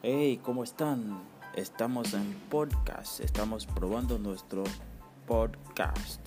Hey, ¿cómo están? Estamos en podcast, estamos probando nuestro podcast.